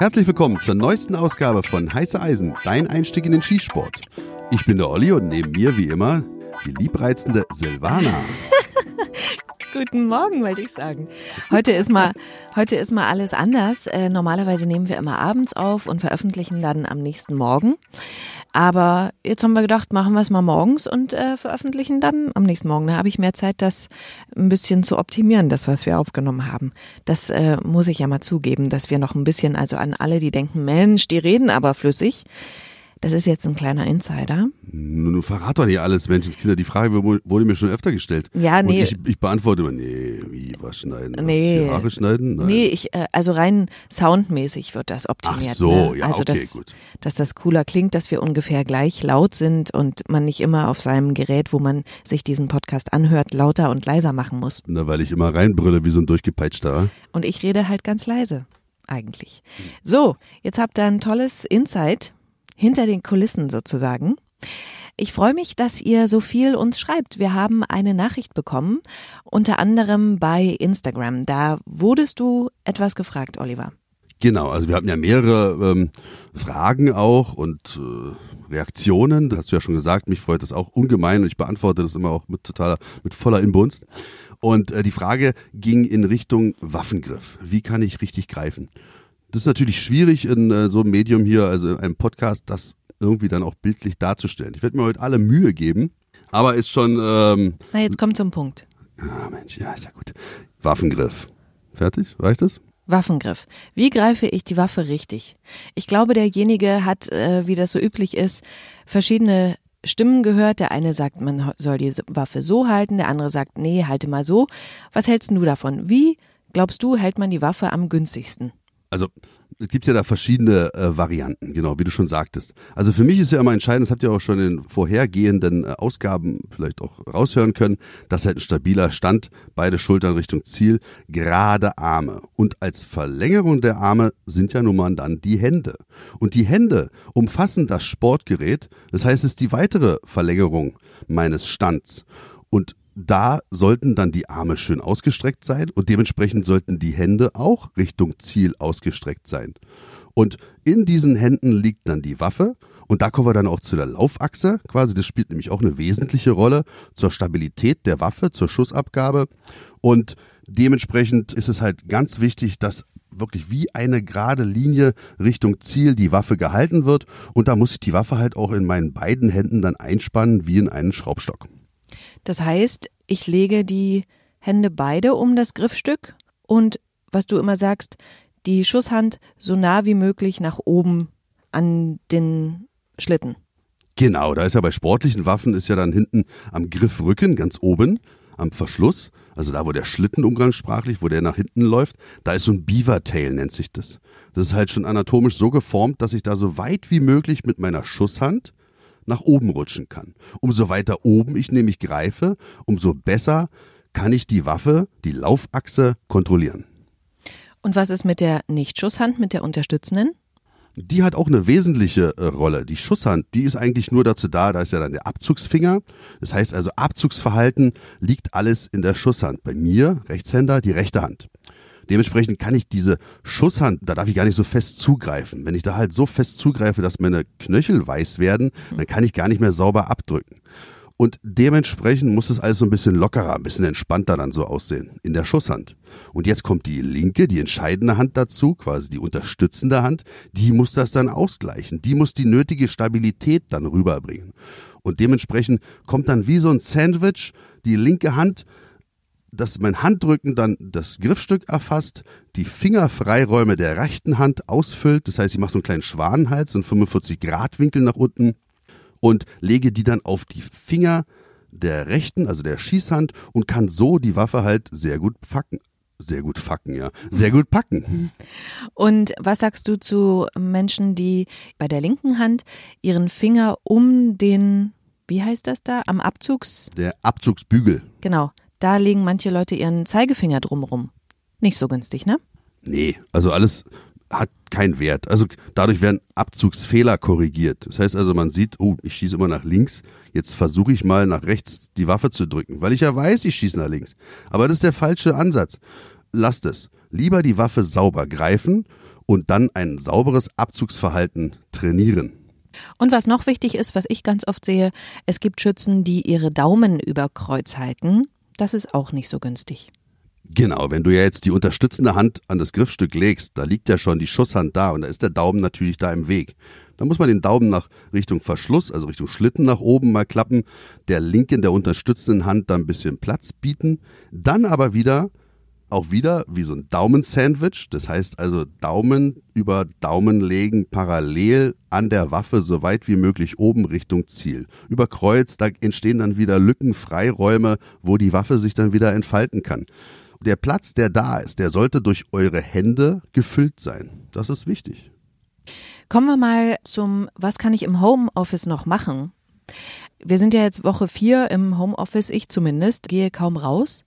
Herzlich willkommen zur neuesten Ausgabe von Heiße Eisen, dein Einstieg in den Skisport. Ich bin der Olli und neben mir wie immer die liebreizende Silvana. Guten Morgen, wollte ich sagen. Heute ist mal, heute ist mal alles anders. Äh, normalerweise nehmen wir immer abends auf und veröffentlichen dann am nächsten Morgen. Aber jetzt haben wir gedacht, machen wir es mal morgens und äh, veröffentlichen dann am nächsten Morgen. Da habe ich mehr Zeit, das ein bisschen zu optimieren, das, was wir aufgenommen haben. Das äh, muss ich ja mal zugeben, dass wir noch ein bisschen, also an alle, die denken, Mensch, die reden aber flüssig. Das ist jetzt ein kleiner Insider. Nun verrat doch nicht alles, Menschenskinder. Die Frage wurde mir schon öfter gestellt. Ja, nee. Und ich, ich beantworte immer, nee, wie, was schneiden? Was, Nee. die Haare schneiden? Nein. Nee, ich, äh, also rein soundmäßig wird das optimiert. Ach so, ne? ja, also okay, dass, gut. dass das cooler klingt, dass wir ungefähr gleich laut sind und man nicht immer auf seinem Gerät, wo man sich diesen Podcast anhört, lauter und leiser machen muss. Na, weil ich immer reinbrülle wie so ein durchgepeitschter. Und ich rede halt ganz leise, eigentlich. So, jetzt habt ihr ein tolles Insight hinter den Kulissen sozusagen. Ich freue mich, dass ihr so viel uns schreibt. Wir haben eine Nachricht bekommen, unter anderem bei Instagram. Da wurdest du etwas gefragt, Oliver. Genau, also wir hatten ja mehrere ähm, Fragen auch und äh, Reaktionen. Das hast du ja schon gesagt, mich freut das auch ungemein und ich beantworte das immer auch mit totaler, mit voller Inbrunst. Und äh, die Frage ging in Richtung Waffengriff. Wie kann ich richtig greifen? Das ist natürlich schwierig in äh, so einem Medium hier, also in einem Podcast, das irgendwie dann auch bildlich darzustellen. Ich werde mir heute alle Mühe geben, aber ist schon, ähm, Na, jetzt kommt zum Punkt. ah Mensch, ja, ist ja gut. Waffengriff. Fertig? Reicht das? Waffengriff. Wie greife ich die Waffe richtig? Ich glaube, derjenige hat, äh, wie das so üblich ist, verschiedene Stimmen gehört. Der eine sagt, man soll die Waffe so halten, der andere sagt, nee, halte mal so. Was hältst du davon? Wie, glaubst du, hält man die Waffe am günstigsten? Also es gibt ja da verschiedene äh, Varianten, genau, wie du schon sagtest. Also für mich ist ja immer entscheidend, das habt ihr auch schon in den vorhergehenden äh, Ausgaben vielleicht auch raushören können, dass halt ein stabiler Stand, beide Schultern Richtung Ziel, gerade Arme. Und als Verlängerung der Arme sind ja nun mal dann die Hände. Und die Hände umfassen das Sportgerät, das heißt, es ist die weitere Verlängerung meines Stands. Und da sollten dann die Arme schön ausgestreckt sein und dementsprechend sollten die Hände auch Richtung Ziel ausgestreckt sein. Und in diesen Händen liegt dann die Waffe und da kommen wir dann auch zu der Laufachse quasi. Das spielt nämlich auch eine wesentliche Rolle zur Stabilität der Waffe, zur Schussabgabe und dementsprechend ist es halt ganz wichtig, dass wirklich wie eine gerade Linie Richtung Ziel die Waffe gehalten wird und da muss ich die Waffe halt auch in meinen beiden Händen dann einspannen wie in einen Schraubstock. Das heißt, ich lege die Hände beide um das Griffstück und, was du immer sagst, die Schusshand so nah wie möglich nach oben an den Schlitten. Genau, da ist ja bei sportlichen Waffen ist ja dann hinten am Griffrücken ganz oben am Verschluss, also da wo der Schlitten umgangssprachlich, wo der nach hinten läuft, da ist so ein Beaver-Tail nennt sich das. Das ist halt schon anatomisch so geformt, dass ich da so weit wie möglich mit meiner Schusshand nach oben rutschen kann. Umso weiter oben ich nämlich greife, umso besser kann ich die Waffe, die Laufachse kontrollieren. Und was ist mit der Nichtschusshand, mit der unterstützenden? Die hat auch eine wesentliche äh, Rolle. Die Schusshand, die ist eigentlich nur dazu da, da ist ja dann der Abzugsfinger. Das heißt also, Abzugsverhalten liegt alles in der Schusshand. Bei mir, Rechtshänder, die rechte Hand. Dementsprechend kann ich diese Schusshand, da darf ich gar nicht so fest zugreifen. Wenn ich da halt so fest zugreife, dass meine Knöchel weiß werden, dann kann ich gar nicht mehr sauber abdrücken. Und dementsprechend muss es alles so ein bisschen lockerer, ein bisschen entspannter dann so aussehen in der Schusshand. Und jetzt kommt die linke, die entscheidende Hand dazu, quasi die unterstützende Hand, die muss das dann ausgleichen. Die muss die nötige Stabilität dann rüberbringen. Und dementsprechend kommt dann wie so ein Sandwich die linke Hand dass mein Handrücken dann das Griffstück erfasst, die Fingerfreiräume der rechten Hand ausfüllt. Das heißt, ich mache so einen kleinen Schwanenhals, so einen 45-Grad-Winkel nach unten und lege die dann auf die Finger der rechten, also der Schießhand und kann so die Waffe halt sehr gut facken. Sehr gut facken, ja. Sehr gut packen. Und was sagst du zu Menschen, die bei der linken Hand ihren Finger um den, wie heißt das da, am Abzugs, Der Abzugsbügel. genau, da legen manche Leute ihren Zeigefinger drumrum. Nicht so günstig, ne? Nee, also alles hat keinen Wert. Also dadurch werden Abzugsfehler korrigiert. Das heißt also, man sieht, oh, ich schieße immer nach links, jetzt versuche ich mal nach rechts die Waffe zu drücken, weil ich ja weiß, ich schieße nach links. Aber das ist der falsche Ansatz. Lasst es. Lieber die Waffe sauber greifen und dann ein sauberes Abzugsverhalten trainieren. Und was noch wichtig ist, was ich ganz oft sehe, es gibt Schützen, die ihre Daumen über Kreuz halten. Das ist auch nicht so günstig. Genau, wenn du ja jetzt die unterstützende Hand an das Griffstück legst, da liegt ja schon die Schusshand da und da ist der Daumen natürlich da im Weg. Da muss man den Daumen nach Richtung Verschluss, also Richtung Schlitten nach oben mal klappen, der linken, der unterstützenden Hand da ein bisschen Platz bieten, dann aber wieder auch wieder wie so ein Daumensandwich. Das heißt also Daumen über Daumen legen parallel an der Waffe so weit wie möglich oben Richtung Ziel. Über Kreuz, da entstehen dann wieder Lücken, Freiräume, wo die Waffe sich dann wieder entfalten kann. Der Platz, der da ist, der sollte durch eure Hände gefüllt sein. Das ist wichtig. Kommen wir mal zum, was kann ich im Homeoffice noch machen? Wir sind ja jetzt Woche vier im Homeoffice, ich zumindest, gehe kaum raus.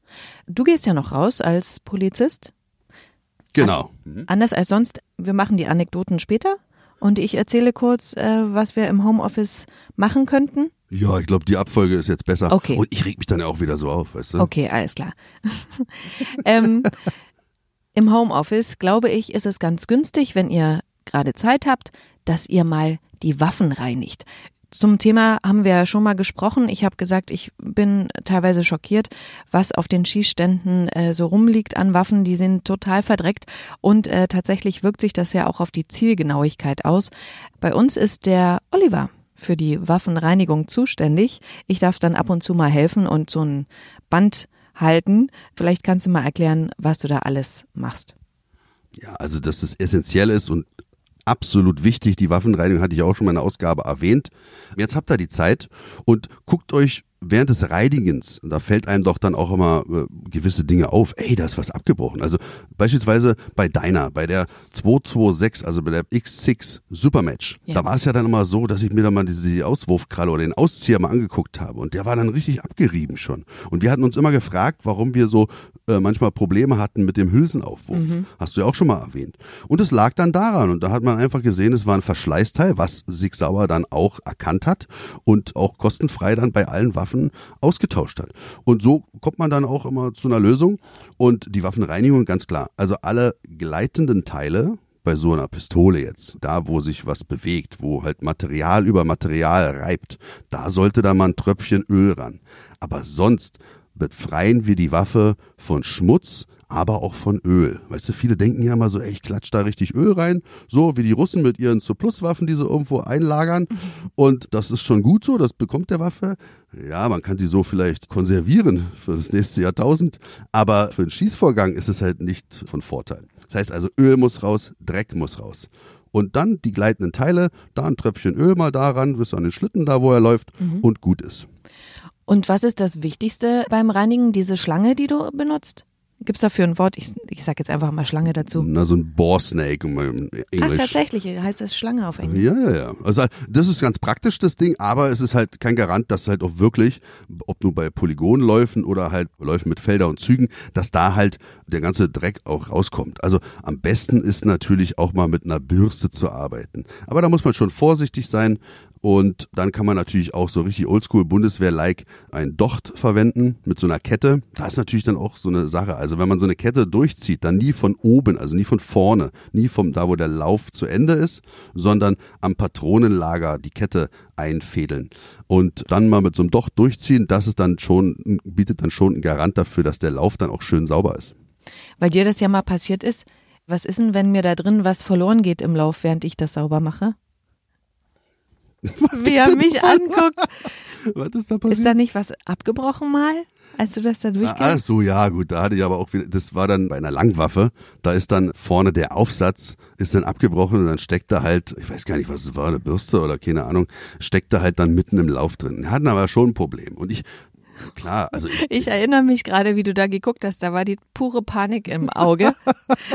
Du gehst ja noch raus als Polizist. Genau. An anders als sonst, wir machen die Anekdoten später und ich erzähle kurz, äh, was wir im Homeoffice machen könnten. Ja, ich glaube, die Abfolge ist jetzt besser. Okay. Und ich reg mich dann ja auch wieder so auf, weißt du? Okay, alles klar. ähm, Im Homeoffice, glaube ich, ist es ganz günstig, wenn ihr gerade Zeit habt, dass ihr mal die Waffen reinigt. Zum Thema haben wir ja schon mal gesprochen. Ich habe gesagt, ich bin teilweise schockiert, was auf den Schießständen äh, so rumliegt an Waffen. Die sind total verdreckt und äh, tatsächlich wirkt sich das ja auch auf die Zielgenauigkeit aus. Bei uns ist der Oliver für die Waffenreinigung zuständig. Ich darf dann ab und zu mal helfen und so ein Band halten. Vielleicht kannst du mal erklären, was du da alles machst. Ja, also dass das essentiell ist und absolut wichtig. Die Waffenreinigung hatte ich auch schon in der Ausgabe erwähnt. Jetzt habt ihr die Zeit und guckt euch während des Reinigens, da fällt einem doch dann auch immer äh, gewisse Dinge auf. Ey, da ist was abgebrochen. Also beispielsweise bei deiner, bei der 226, also bei der X6 Supermatch, ja. da war es ja dann immer so, dass ich mir dann mal diese die Auswurfkralle oder den Auszieher mal angeguckt habe und der war dann richtig abgerieben schon. Und wir hatten uns immer gefragt, warum wir so äh, manchmal Probleme hatten mit dem Hülsenaufwurf. Mhm. Hast du ja auch schon mal erwähnt. Und es lag dann daran und da hat man einfach gesehen, es war ein Verschleißteil, was Sig Sauer dann auch erkannt hat und auch kostenfrei dann bei allen Waffen Waffen ausgetauscht hat. Und so kommt man dann auch immer zu einer Lösung. Und die Waffenreinigung, ganz klar. Also alle gleitenden Teile, bei so einer Pistole jetzt, da wo sich was bewegt, wo halt Material über Material reibt, da sollte da mal ein Tröpfchen Öl ran. Aber sonst befreien wir die Waffe von Schmutz, aber auch von Öl. Weißt du, viele denken ja immer so, ey, ich klatsch da richtig Öl rein, so wie die Russen mit ihren Zu-Plus-Waffen, die sie irgendwo einlagern. Und das ist schon gut so, das bekommt der Waffe. Ja, man kann sie so vielleicht konservieren für das nächste Jahrtausend, aber für den Schießvorgang ist es halt nicht von Vorteil. Das heißt also, Öl muss raus, Dreck muss raus. Und dann die gleitenden Teile, da ein Tröpfchen Öl mal daran, bis an den Schlitten da, wo er läuft mhm. und gut ist. Und was ist das Wichtigste beim Reinigen? Diese Schlange, die du benutzt? Gibt es dafür ein Wort? Ich, ich sage jetzt einfach mal Schlange dazu. Na, so ein Boar-Snake im Englisch. Ach, tatsächlich, heißt das Schlange auf Englisch. Ja, ja, ja. Also das ist ganz praktisch, das Ding, aber es ist halt kein Garant, dass halt auch wirklich, ob nur bei Polygonläufen oder halt Läufen mit Felder und Zügen, dass da halt der ganze Dreck auch rauskommt. Also am besten ist natürlich auch mal mit einer Bürste zu arbeiten. Aber da muss man schon vorsichtig sein, und dann kann man natürlich auch so richtig oldschool Bundeswehr-like ein Docht verwenden mit so einer Kette. Da ist natürlich dann auch so eine Sache. Also wenn man so eine Kette durchzieht, dann nie von oben, also nie von vorne, nie vom da, wo der Lauf zu Ende ist, sondern am Patronenlager die Kette einfädeln und dann mal mit so einem Docht durchziehen. Das ist dann schon, bietet dann schon einen Garant dafür, dass der Lauf dann auch schön sauber ist. Weil dir das ja mal passiert ist. Was ist denn, wenn mir da drin was verloren geht im Lauf, während ich das sauber mache? Wie er mich anguckt. Was ist da passiert? Ist da nicht was abgebrochen mal, als du das da durchgehst? Ach so, ja, gut, da hatte ich aber auch wieder, das war dann bei einer Langwaffe, da ist dann vorne der Aufsatz, ist dann abgebrochen und dann steckt da halt, ich weiß gar nicht, was es war, eine Bürste oder keine Ahnung, steckt da halt dann mitten im Lauf drin. Wir hatten aber schon ein Problem und ich Klar, also ich, ich erinnere mich gerade, wie du da geguckt hast, da war die pure Panik im Auge.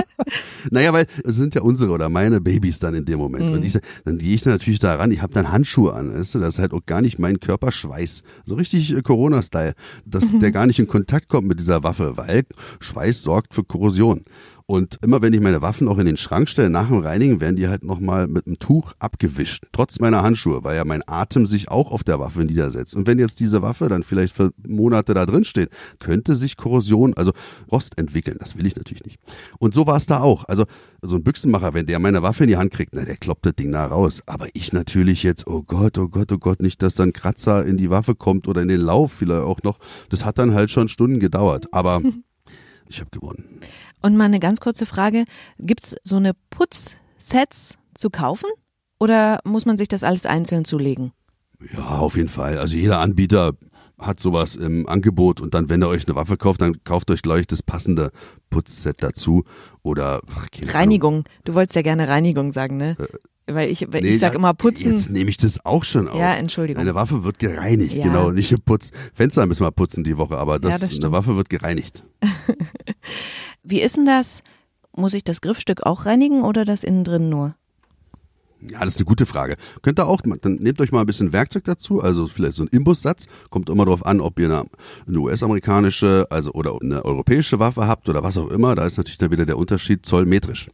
naja, weil es sind ja unsere oder meine Babys dann in dem Moment. Mhm. Und ich, dann gehe ich dann natürlich da ran, ich habe dann Handschuhe an, weißt du, das ist halt auch gar nicht mein Körperschweiß. So richtig äh, Corona-Style, dass mhm. der gar nicht in Kontakt kommt mit dieser Waffe, weil Schweiß sorgt für Korrosion. Und immer wenn ich meine Waffen auch in den Schrank stelle, nach dem Reinigen, werden die halt nochmal mit einem Tuch abgewischt. Trotz meiner Handschuhe, weil ja mein Atem sich auch auf der Waffe niedersetzt. Und wenn jetzt diese Waffe dann vielleicht für Monate da drin steht, könnte sich Korrosion, also Rost entwickeln. Das will ich natürlich nicht. Und so war es da auch. Also so ein Büchsenmacher, wenn der meine Waffe in die Hand kriegt, na, der kloppt das Ding da raus. Aber ich natürlich jetzt, oh Gott, oh Gott, oh Gott, nicht, dass dann Kratzer in die Waffe kommt oder in den Lauf vielleicht auch noch. Das hat dann halt schon Stunden gedauert. Aber ich habe gewonnen. Und mal eine ganz kurze Frage. Gibt es so eine Putzsets zu kaufen? Oder muss man sich das alles einzeln zulegen? Ja, auf jeden Fall. Also jeder Anbieter hat sowas im Angebot und dann, wenn ihr euch eine Waffe kauft, dann kauft euch gleich das passende Putzset dazu oder ach, Reinigung. Ahnung. Du wolltest ja gerne Reinigung sagen, ne? Äh, weil ich, weil nee, ich sag immer putzen. Jetzt nehme ich das auch schon auf. Ja, Entschuldigung. Eine Waffe wird gereinigt, ja. genau. Nicht geputzt. Fenster müssen wir putzen die Woche, aber das, ja, das eine Waffe wird gereinigt. Wie ist denn das? Muss ich das Griffstück auch reinigen oder das innen drin nur? Ja, das ist eine gute Frage. Könnt ihr auch, dann nehmt euch mal ein bisschen Werkzeug dazu, also vielleicht so ein Imbussatz. Kommt immer darauf an, ob ihr eine, eine US-amerikanische, also oder eine europäische Waffe habt oder was auch immer. Da ist natürlich dann wieder der Unterschied zollmetrisch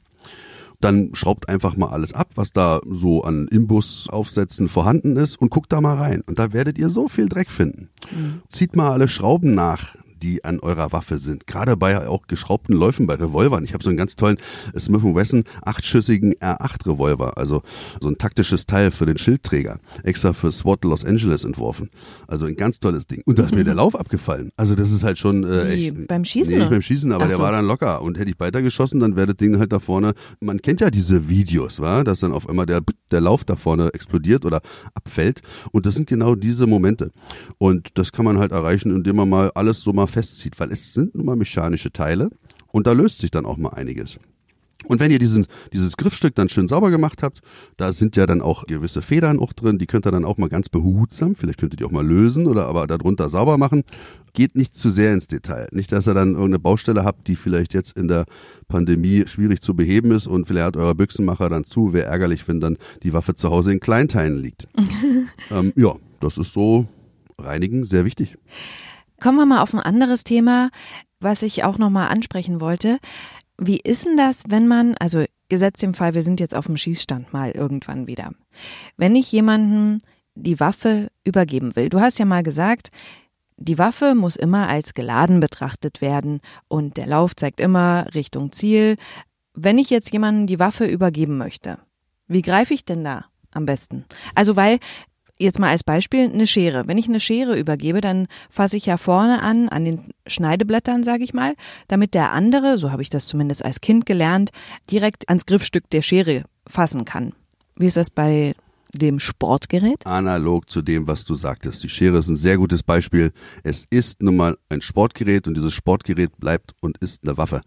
dann schraubt einfach mal alles ab, was da so an Imbussaufsätzen vorhanden ist und guckt da mal rein. Und da werdet ihr so viel Dreck finden. Mhm. Zieht mal alle Schrauben nach, die an eurer Waffe sind. Gerade bei auch geschraubten Läufen bei Revolvern. Ich habe so einen ganz tollen Smith Wesson achtschüssigen R8 Revolver, also so ein taktisches Teil für den Schildträger, extra für SWAT Los Angeles entworfen. Also ein ganz tolles Ding. Und da ist mir der Lauf abgefallen. Also das ist halt schon äh, echt. Beim Schießen? Nee, nicht beim Schießen, aber so. der war dann locker. Und hätte ich weitergeschossen, dann wäre das Ding halt da vorne. Man kennt ja diese Videos, wa? dass dann auf einmal der, der Lauf da vorne explodiert oder abfällt. Und das sind genau diese Momente. Und das kann man halt erreichen, indem man mal alles so mal festzieht, weil es sind nun mal mechanische Teile und da löst sich dann auch mal einiges. Und wenn ihr diesen, dieses Griffstück dann schön sauber gemacht habt, da sind ja dann auch gewisse Federn auch drin, die könnt ihr dann auch mal ganz behutsam, vielleicht könnt ihr die auch mal lösen oder aber darunter sauber machen. Geht nicht zu sehr ins Detail. Nicht, dass ihr dann irgendeine Baustelle habt, die vielleicht jetzt in der Pandemie schwierig zu beheben ist und vielleicht hat euer Büchsenmacher dann zu. Wäre ärgerlich, wenn dann die Waffe zu Hause in Kleinteilen liegt. ähm, ja, das ist so reinigen sehr wichtig. Kommen wir mal auf ein anderes Thema, was ich auch nochmal ansprechen wollte. Wie ist denn das, wenn man, also gesetzt im Fall, wir sind jetzt auf dem Schießstand mal irgendwann wieder. Wenn ich jemanden die Waffe übergeben will, du hast ja mal gesagt, die Waffe muss immer als geladen betrachtet werden und der Lauf zeigt immer Richtung Ziel. Wenn ich jetzt jemanden die Waffe übergeben möchte, wie greife ich denn da am besten? Also weil Jetzt mal als Beispiel eine Schere. Wenn ich eine Schere übergebe, dann fasse ich ja vorne an, an den Schneideblättern, sage ich mal, damit der andere, so habe ich das zumindest als Kind gelernt, direkt ans Griffstück der Schere fassen kann. Wie ist das bei dem Sportgerät? Analog zu dem, was du sagtest. Die Schere ist ein sehr gutes Beispiel. Es ist nun mal ein Sportgerät und dieses Sportgerät bleibt und ist eine Waffe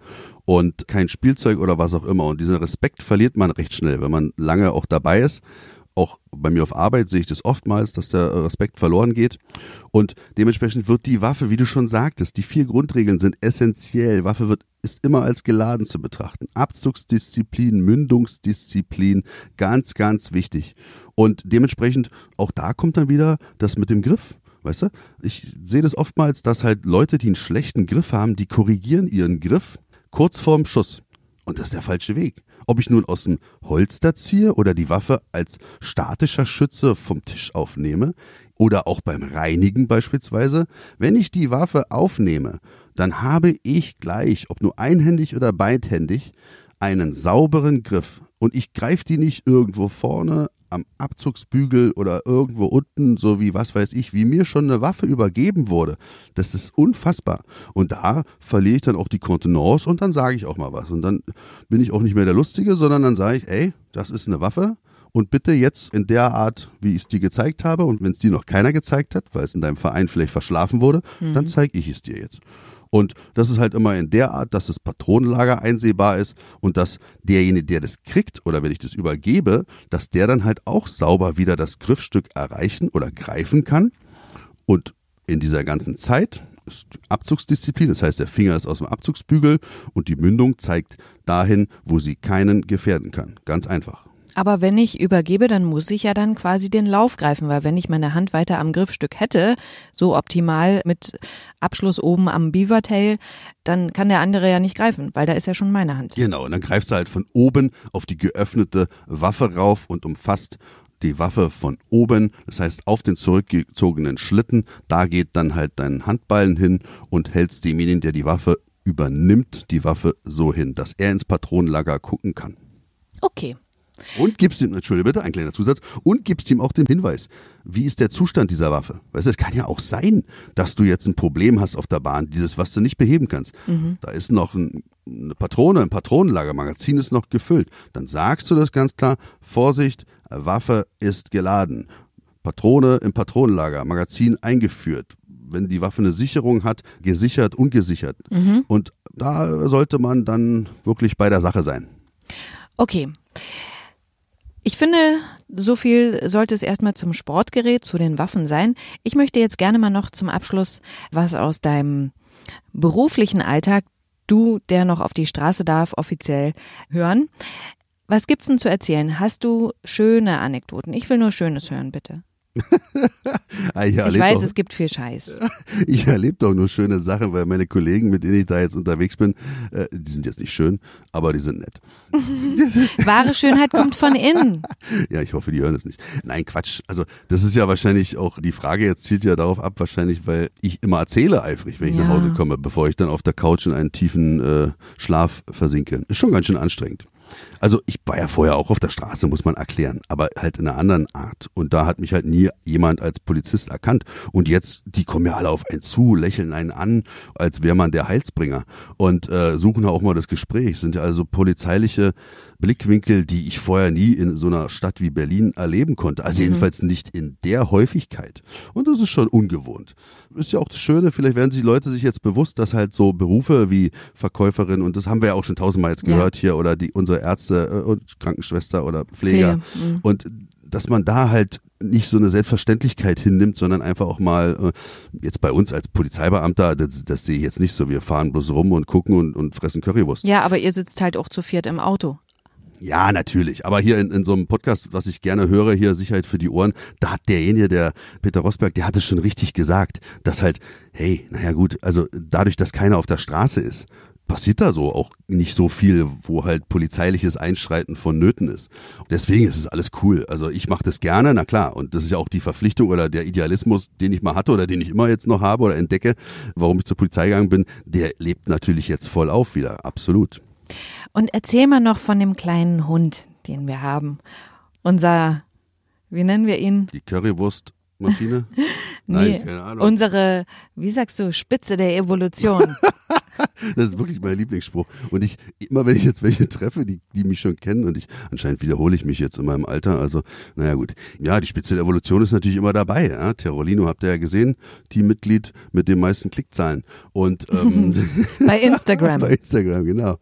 und kein Spielzeug oder was auch immer. Und diesen Respekt verliert man recht schnell, wenn man lange auch dabei ist auch bei mir auf Arbeit sehe ich das oftmals, dass der Respekt verloren geht. Und dementsprechend wird die Waffe, wie du schon sagtest, die vier Grundregeln sind essentiell. Waffe wird, ist immer als geladen zu betrachten. Abzugsdisziplin, Mündungsdisziplin, ganz, ganz wichtig. Und dementsprechend, auch da kommt dann wieder das mit dem Griff. Weißt du? Ich sehe das oftmals, dass halt Leute, die einen schlechten Griff haben, die korrigieren ihren Griff kurz vorm Schuss. Und das ist der falsche Weg. Ob ich nun aus dem Holster ziehe oder die Waffe als statischer Schütze vom Tisch aufnehme oder auch beim Reinigen beispielsweise, wenn ich die Waffe aufnehme, dann habe ich gleich, ob nur einhändig oder beidhändig, einen sauberen Griff. Und ich greife die nicht irgendwo vorne am Abzugsbügel oder irgendwo unten, so wie was weiß ich, wie mir schon eine Waffe übergeben wurde. Das ist unfassbar. Und da verliere ich dann auch die Kontenance und dann sage ich auch mal was. Und dann bin ich auch nicht mehr der Lustige, sondern dann sage ich, ey, das ist eine Waffe. Und bitte jetzt in der Art, wie ich es dir gezeigt habe, und wenn es dir noch keiner gezeigt hat, weil es in deinem Verein vielleicht verschlafen wurde, mhm. dann zeige ich es dir jetzt. Und das ist halt immer in der Art, dass das Patronenlager einsehbar ist und dass derjenige, der das kriegt oder wenn ich das übergebe, dass der dann halt auch sauber wieder das Griffstück erreichen oder greifen kann. Und in dieser ganzen Zeit ist Abzugsdisziplin, das heißt, der Finger ist aus dem Abzugsbügel und die Mündung zeigt dahin, wo sie keinen gefährden kann. Ganz einfach. Aber wenn ich übergebe, dann muss ich ja dann quasi den Lauf greifen, weil wenn ich meine Hand weiter am Griffstück hätte, so optimal mit Abschluss oben am Beavertail, dann kann der andere ja nicht greifen, weil da ist ja schon meine Hand. Genau, und dann greifst du halt von oben auf die geöffnete Waffe rauf und umfasst die Waffe von oben, das heißt auf den zurückgezogenen Schlitten, da geht dann halt dein Handballen hin und hältst demjenigen, der die Waffe übernimmt, die Waffe so hin, dass er ins Patronenlager gucken kann. Okay. Und gibst ihm, entschuldige bitte, ein kleiner Zusatz, und gibst ihm auch den Hinweis, wie ist der Zustand dieser Waffe? Weißt du, es kann ja auch sein, dass du jetzt ein Problem hast auf der Bahn, dieses, was du nicht beheben kannst. Mhm. Da ist noch ein, eine Patrone, ein Patronenlager, Magazin ist noch gefüllt. Dann sagst du das ganz klar, Vorsicht, Waffe ist geladen. Patrone im Patronenlager, Magazin eingeführt. Wenn die Waffe eine Sicherung hat, gesichert, ungesichert. Mhm. Und da sollte man dann wirklich bei der Sache sein. Okay. Ich finde, so viel sollte es erstmal zum Sportgerät, zu den Waffen sein. Ich möchte jetzt gerne mal noch zum Abschluss was aus deinem beruflichen Alltag, du, der noch auf die Straße darf, offiziell hören. Was gibt's denn zu erzählen? Hast du schöne Anekdoten? Ich will nur Schönes hören, bitte. Ah, ich, ich weiß, doch, es gibt viel Scheiß. Ich erlebe doch nur schöne Sachen, weil meine Kollegen, mit denen ich da jetzt unterwegs bin, äh, die sind jetzt nicht schön, aber die sind nett. Wahre Schönheit kommt von innen. Ja, ich hoffe, die hören es nicht. Nein, Quatsch. Also das ist ja wahrscheinlich auch, die Frage jetzt zielt ja darauf ab, wahrscheinlich, weil ich immer erzähle eifrig, wenn ich ja. nach Hause komme, bevor ich dann auf der Couch in einen tiefen äh, Schlaf versinke. Ist schon ganz schön anstrengend. Also ich war ja vorher auch auf der Straße, muss man erklären, aber halt in einer anderen Art. Und da hat mich halt nie jemand als Polizist erkannt. Und jetzt, die kommen ja alle auf einen zu, lächeln einen an, als wäre man der Heilsbringer und äh, suchen auch mal das Gespräch. Sind ja also polizeiliche Blickwinkel, die ich vorher nie in so einer Stadt wie Berlin erleben konnte. Also mhm. jedenfalls nicht in der Häufigkeit. Und das ist schon ungewohnt. Ist ja auch das Schöne, vielleicht werden sich die Leute sich jetzt bewusst, dass halt so Berufe wie Verkäuferin, und das haben wir ja auch schon tausendmal jetzt gehört ja. hier, oder die unsere Ärzte äh, und Krankenschwester oder Pfleger. Pflege. Mhm. Und dass man da halt nicht so eine Selbstverständlichkeit hinnimmt, sondern einfach auch mal, äh, jetzt bei uns als Polizeibeamter, das, das sehe ich jetzt nicht so, wir fahren bloß rum und gucken und, und fressen Currywurst. Ja, aber ihr sitzt halt auch zu viert im Auto. Ja, natürlich. Aber hier in, in so einem Podcast, was ich gerne höre, hier Sicherheit für die Ohren, da hat derjenige, der Peter Rosberg, der hat es schon richtig gesagt, dass halt, hey, naja gut, also dadurch, dass keiner auf der Straße ist, passiert da so auch nicht so viel, wo halt polizeiliches Einschreiten vonnöten ist. Deswegen ist es alles cool. Also ich mache das gerne, na klar. Und das ist ja auch die Verpflichtung oder der Idealismus, den ich mal hatte oder den ich immer jetzt noch habe oder entdecke, warum ich zur Polizei gegangen bin, der lebt natürlich jetzt voll auf wieder. Absolut. Und erzähl mal noch von dem kleinen Hund, den wir haben. Unser, wie nennen wir ihn? Die Currywurstmaschine? nee, Nein, keine Ahnung. Unsere, wie sagst du, Spitze der Evolution. das ist wirklich mein Lieblingsspruch. Und ich, immer wenn ich jetzt welche treffe, die, die mich schon kennen, und ich, anscheinend wiederhole ich mich jetzt in meinem Alter, also, naja gut. Ja, die Spitze der Evolution ist natürlich immer dabei. Ja? Terrolino habt ihr ja gesehen, Teammitglied mit den meisten Klickzahlen. Und ähm, bei Instagram. bei Instagram, genau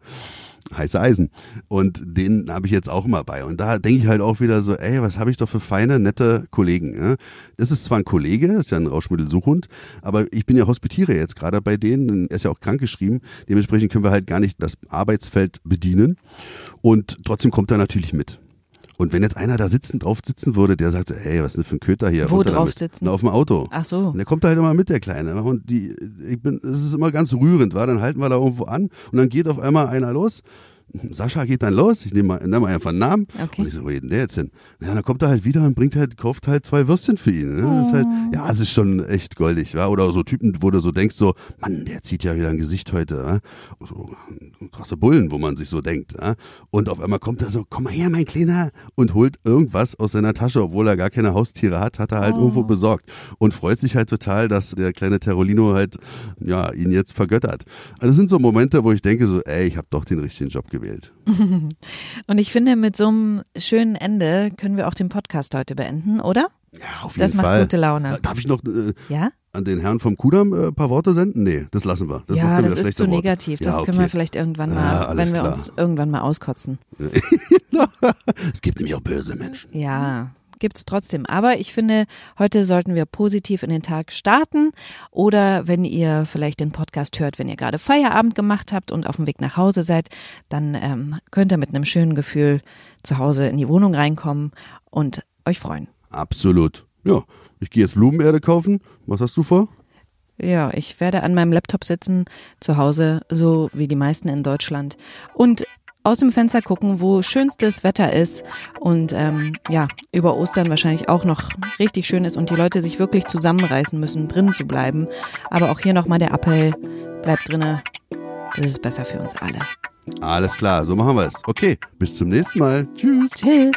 heiße Eisen. Und den habe ich jetzt auch immer bei. Und da denke ich halt auch wieder so, ey, was habe ich doch für feine, nette Kollegen. Ja? Das ist zwar ein Kollege, ist ja ein Rauschmittelsuchhund, aber ich bin ja Hospitiere jetzt gerade bei denen. Er ist ja auch krankgeschrieben. Dementsprechend können wir halt gar nicht das Arbeitsfeld bedienen. Und trotzdem kommt er natürlich mit. Und wenn jetzt einer da sitzen, drauf sitzen würde, der sagt, so, ey, was ist denn für ein Köter hier? Wo drauf damit? sitzen? Na, auf dem Auto. Ach so. Und der kommt da halt immer mit, der Kleine. Und die, ich bin, es ist immer ganz rührend, war. Dann halten wir da irgendwo an und dann geht auf einmal einer los Sascha geht dann los, ich nehme mal, nehm mal einfach einen Namen. Okay. Und ich so, wo geht denn der jetzt hin? Ja, dann kommt er halt wieder und bringt halt, kauft halt zwei Würstchen für ihn. Ne? Das ist halt, oh. ja, es ist schon echt goldig. Ja? Oder so Typen, wo du so denkst, so, Mann, der zieht ja wieder ein Gesicht heute. Ja? So krasse Bullen, wo man sich so denkt. Ja? Und auf einmal kommt er so, komm mal her, mein Kleiner, und holt irgendwas aus seiner Tasche, obwohl er gar keine Haustiere hat, hat er halt oh. irgendwo besorgt. Und freut sich halt total, dass der kleine Terrolino halt, ja, ihn jetzt vergöttert. Also das sind so Momente, wo ich denke so, ey, ich habe doch den richtigen Job gewählt. Und ich finde, mit so einem schönen Ende können wir auch den Podcast heute beenden, oder? Ja, auf jeden das Fall. Das macht gute Laune. Darf ich noch äh, ja? an den Herrn vom Kudamm äh, ein paar Worte senden? Nee, das lassen wir. Das ja, das ist zu negativ. Das ja, okay. können wir vielleicht irgendwann mal, ja, wenn wir klar. uns irgendwann mal auskotzen. es gibt nämlich auch böse Menschen. Ja, gibt es trotzdem. Aber ich finde, heute sollten wir positiv in den Tag starten. Oder wenn ihr vielleicht den Podcast hört, wenn ihr gerade Feierabend gemacht habt und auf dem Weg nach Hause seid, dann ähm, könnt ihr mit einem schönen Gefühl zu Hause in die Wohnung reinkommen und euch freuen. Absolut. Ja, ich gehe jetzt Blumenerde kaufen. Was hast du vor? Ja, ich werde an meinem Laptop sitzen, zu Hause, so wie die meisten in Deutschland. Und aus dem Fenster gucken, wo schönstes Wetter ist und ähm, ja, über Ostern wahrscheinlich auch noch richtig schön ist und die Leute sich wirklich zusammenreißen müssen, drinnen zu bleiben. Aber auch hier nochmal der Appell, bleibt drinnen, das ist besser für uns alle. Alles klar, so machen wir es. Okay, bis zum nächsten Mal. Tschüss. Tschüss.